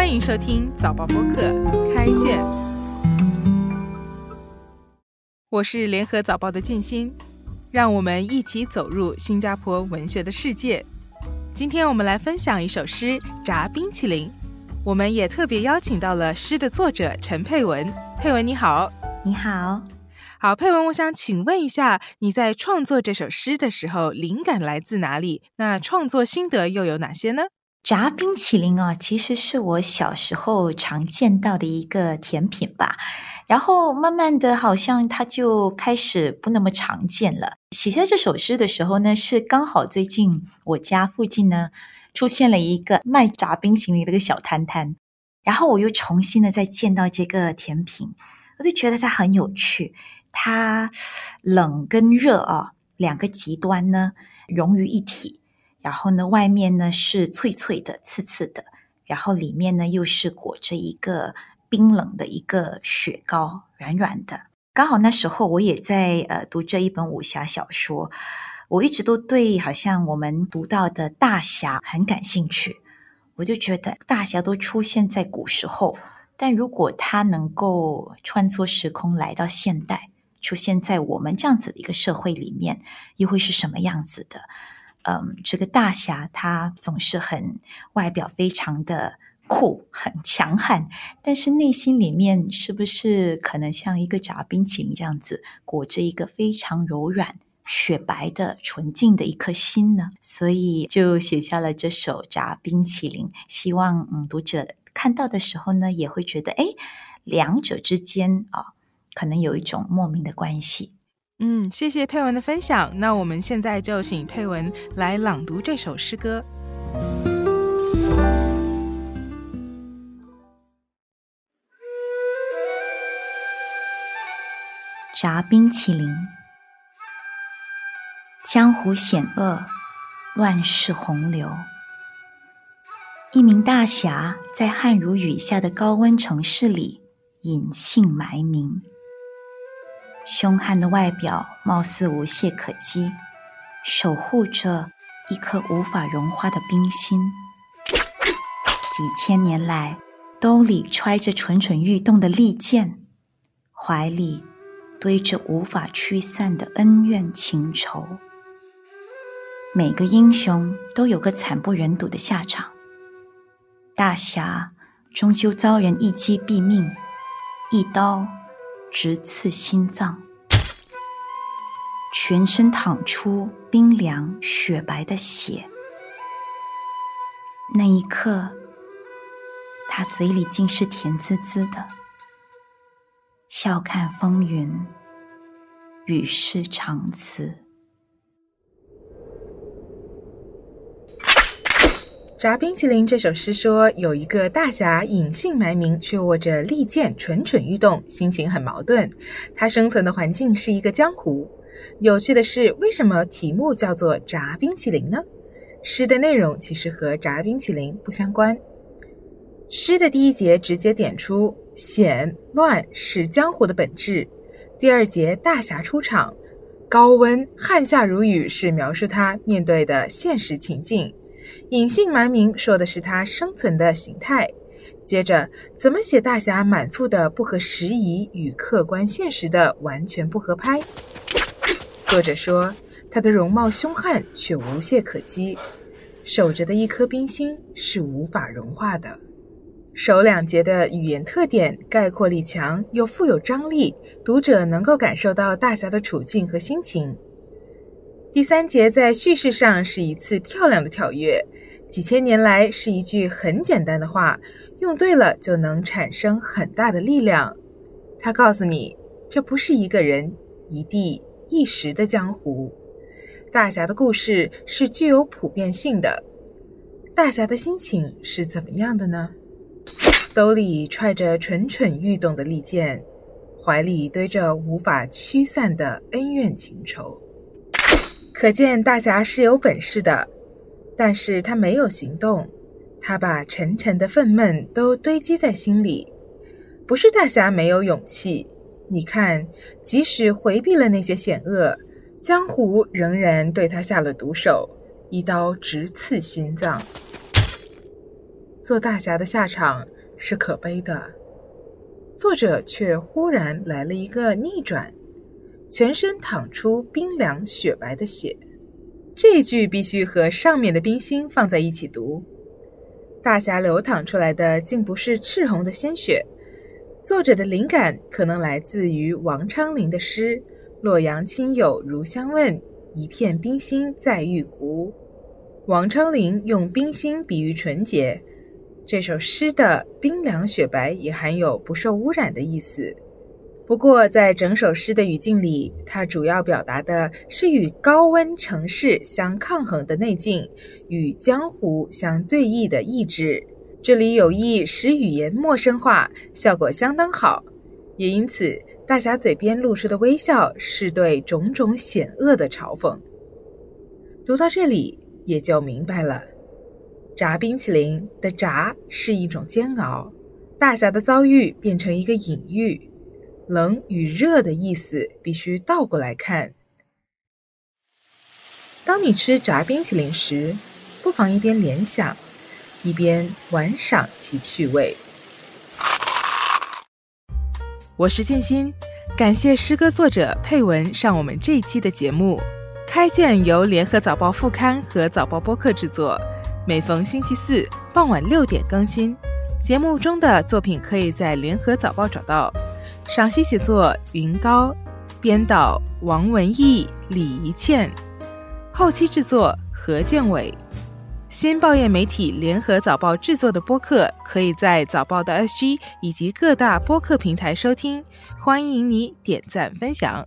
欢迎收听早报播客开卷，我是联合早报的静心，让我们一起走入新加坡文学的世界。今天我们来分享一首诗《炸冰淇淋》，我们也特别邀请到了诗的作者陈佩文。佩文你好，你好，好佩文，我想请问一下，你在创作这首诗的时候，灵感来自哪里？那创作心得又有哪些呢？炸冰淇淋哦，其实是我小时候常见到的一个甜品吧。然后慢慢的，好像它就开始不那么常见了。写下这首诗的时候呢，是刚好最近我家附近呢出现了一个卖炸冰淇淋的一个小摊摊，然后我又重新的再见到这个甜品，我就觉得它很有趣。它冷跟热啊两个极端呢融于一体。然后呢，外面呢是脆脆的、刺刺的，然后里面呢又是裹着一个冰冷的一个雪糕，软软的。刚好那时候我也在呃读这一本武侠小说，我一直都对好像我们读到的大侠很感兴趣。我就觉得大侠都出现在古时候，但如果他能够穿梭时空来到现代，出现在我们这样子的一个社会里面，又会是什么样子的？嗯，这个大侠他总是很外表非常的酷，很强悍，但是内心里面是不是可能像一个炸冰淇淋这样子，裹着一个非常柔软、雪白的纯净的一颗心呢？所以就写下了这首《炸冰淇淋》，希望嗯读者看到的时候呢，也会觉得哎，两者之间啊，可能有一种莫名的关系。嗯，谢谢佩文的分享。那我们现在就请佩文来朗读这首诗歌。炸冰淇淋，江湖险恶，乱世洪流。一名大侠在汗如雨下的高温城市里隐姓埋名。凶悍的外表貌似无懈可击，守护着一颗无法融化的冰心。几千年来，兜里揣着蠢蠢欲动的利剑，怀里堆着无法驱散的恩怨情仇。每个英雄都有个惨不忍睹的下场，大侠终究遭人一击毙命，一刀。直刺心脏，全身淌出冰凉雪白的血。那一刻，他嘴里竟是甜滋滋的，笑看风云，与世长辞。炸冰淇淋这首诗说，有一个大侠隐姓埋名，却握着利剑，蠢蠢欲动，心情很矛盾。他生存的环境是一个江湖。有趣的是，为什么题目叫做炸冰淇淋呢？诗的内容其实和炸冰淇淋不相关。诗的第一节直接点出险乱是江湖的本质，第二节大侠出场，高温汗下如雨是描述他面对的现实情境。隐姓埋名说的是他生存的形态。接着，怎么写大侠满腹的不合时宜与客观现实的完全不合拍？作者说，他的容貌凶悍却无懈可击，守着的一颗冰心是无法融化的。首两节的语言特点概括力强又富有张力，读者能够感受到大侠的处境和心情。第三节在叙事上是一次漂亮的跳跃，几千年来是一句很简单的话，用对了就能产生很大的力量。他告诉你，这不是一个人、一地、一时的江湖。大侠的故事是具有普遍性的。大侠的心情是怎么样的呢？兜里揣着蠢蠢欲动的利剑，怀里堆着无法驱散的恩怨情仇。可见大侠是有本事的，但是他没有行动，他把沉沉的愤懑都堆积在心里。不是大侠没有勇气，你看，即使回避了那些险恶，江湖仍然对他下了毒手，一刀直刺心脏。做大侠的下场是可悲的。作者却忽然来了一个逆转，全身淌出冰凉雪白的血。这句必须和上面的冰心放在一起读。大侠流淌出来的竟不是赤红的鲜血。作者的灵感可能来自于王昌龄的诗：“洛阳亲友如相问，一片冰心在玉壶。”王昌龄用冰心比喻纯洁，这首诗的冰凉雪白也含有不受污染的意思。不过，在整首诗的语境里，它主要表达的是与高温城市相抗衡的内境，与江湖相对弈的意志。这里有意使语言陌生化，效果相当好。也因此，大侠嘴边露出的微笑是对种种险恶的嘲讽。读到这里，也就明白了，炸冰淇淋的“炸”是一种煎熬，大侠的遭遇变成一个隐喻，冷与热的意思必须倒过来看。当你吃炸冰淇淋时，不妨一边联想。一边玩赏其趣味。我是建新，感谢诗歌作者佩文上我们这一期的节目。开卷由联合早报副刊和早报播客制作，每逢星期四傍晚六点更新。节目中的作品可以在联合早报找到。赏析写作云高，编导王文义、李怡倩，后期制作何建伟。新报业媒体联合早报制作的播客，可以在早报的 SG 以及各大播客平台收听。欢迎你点赞分享。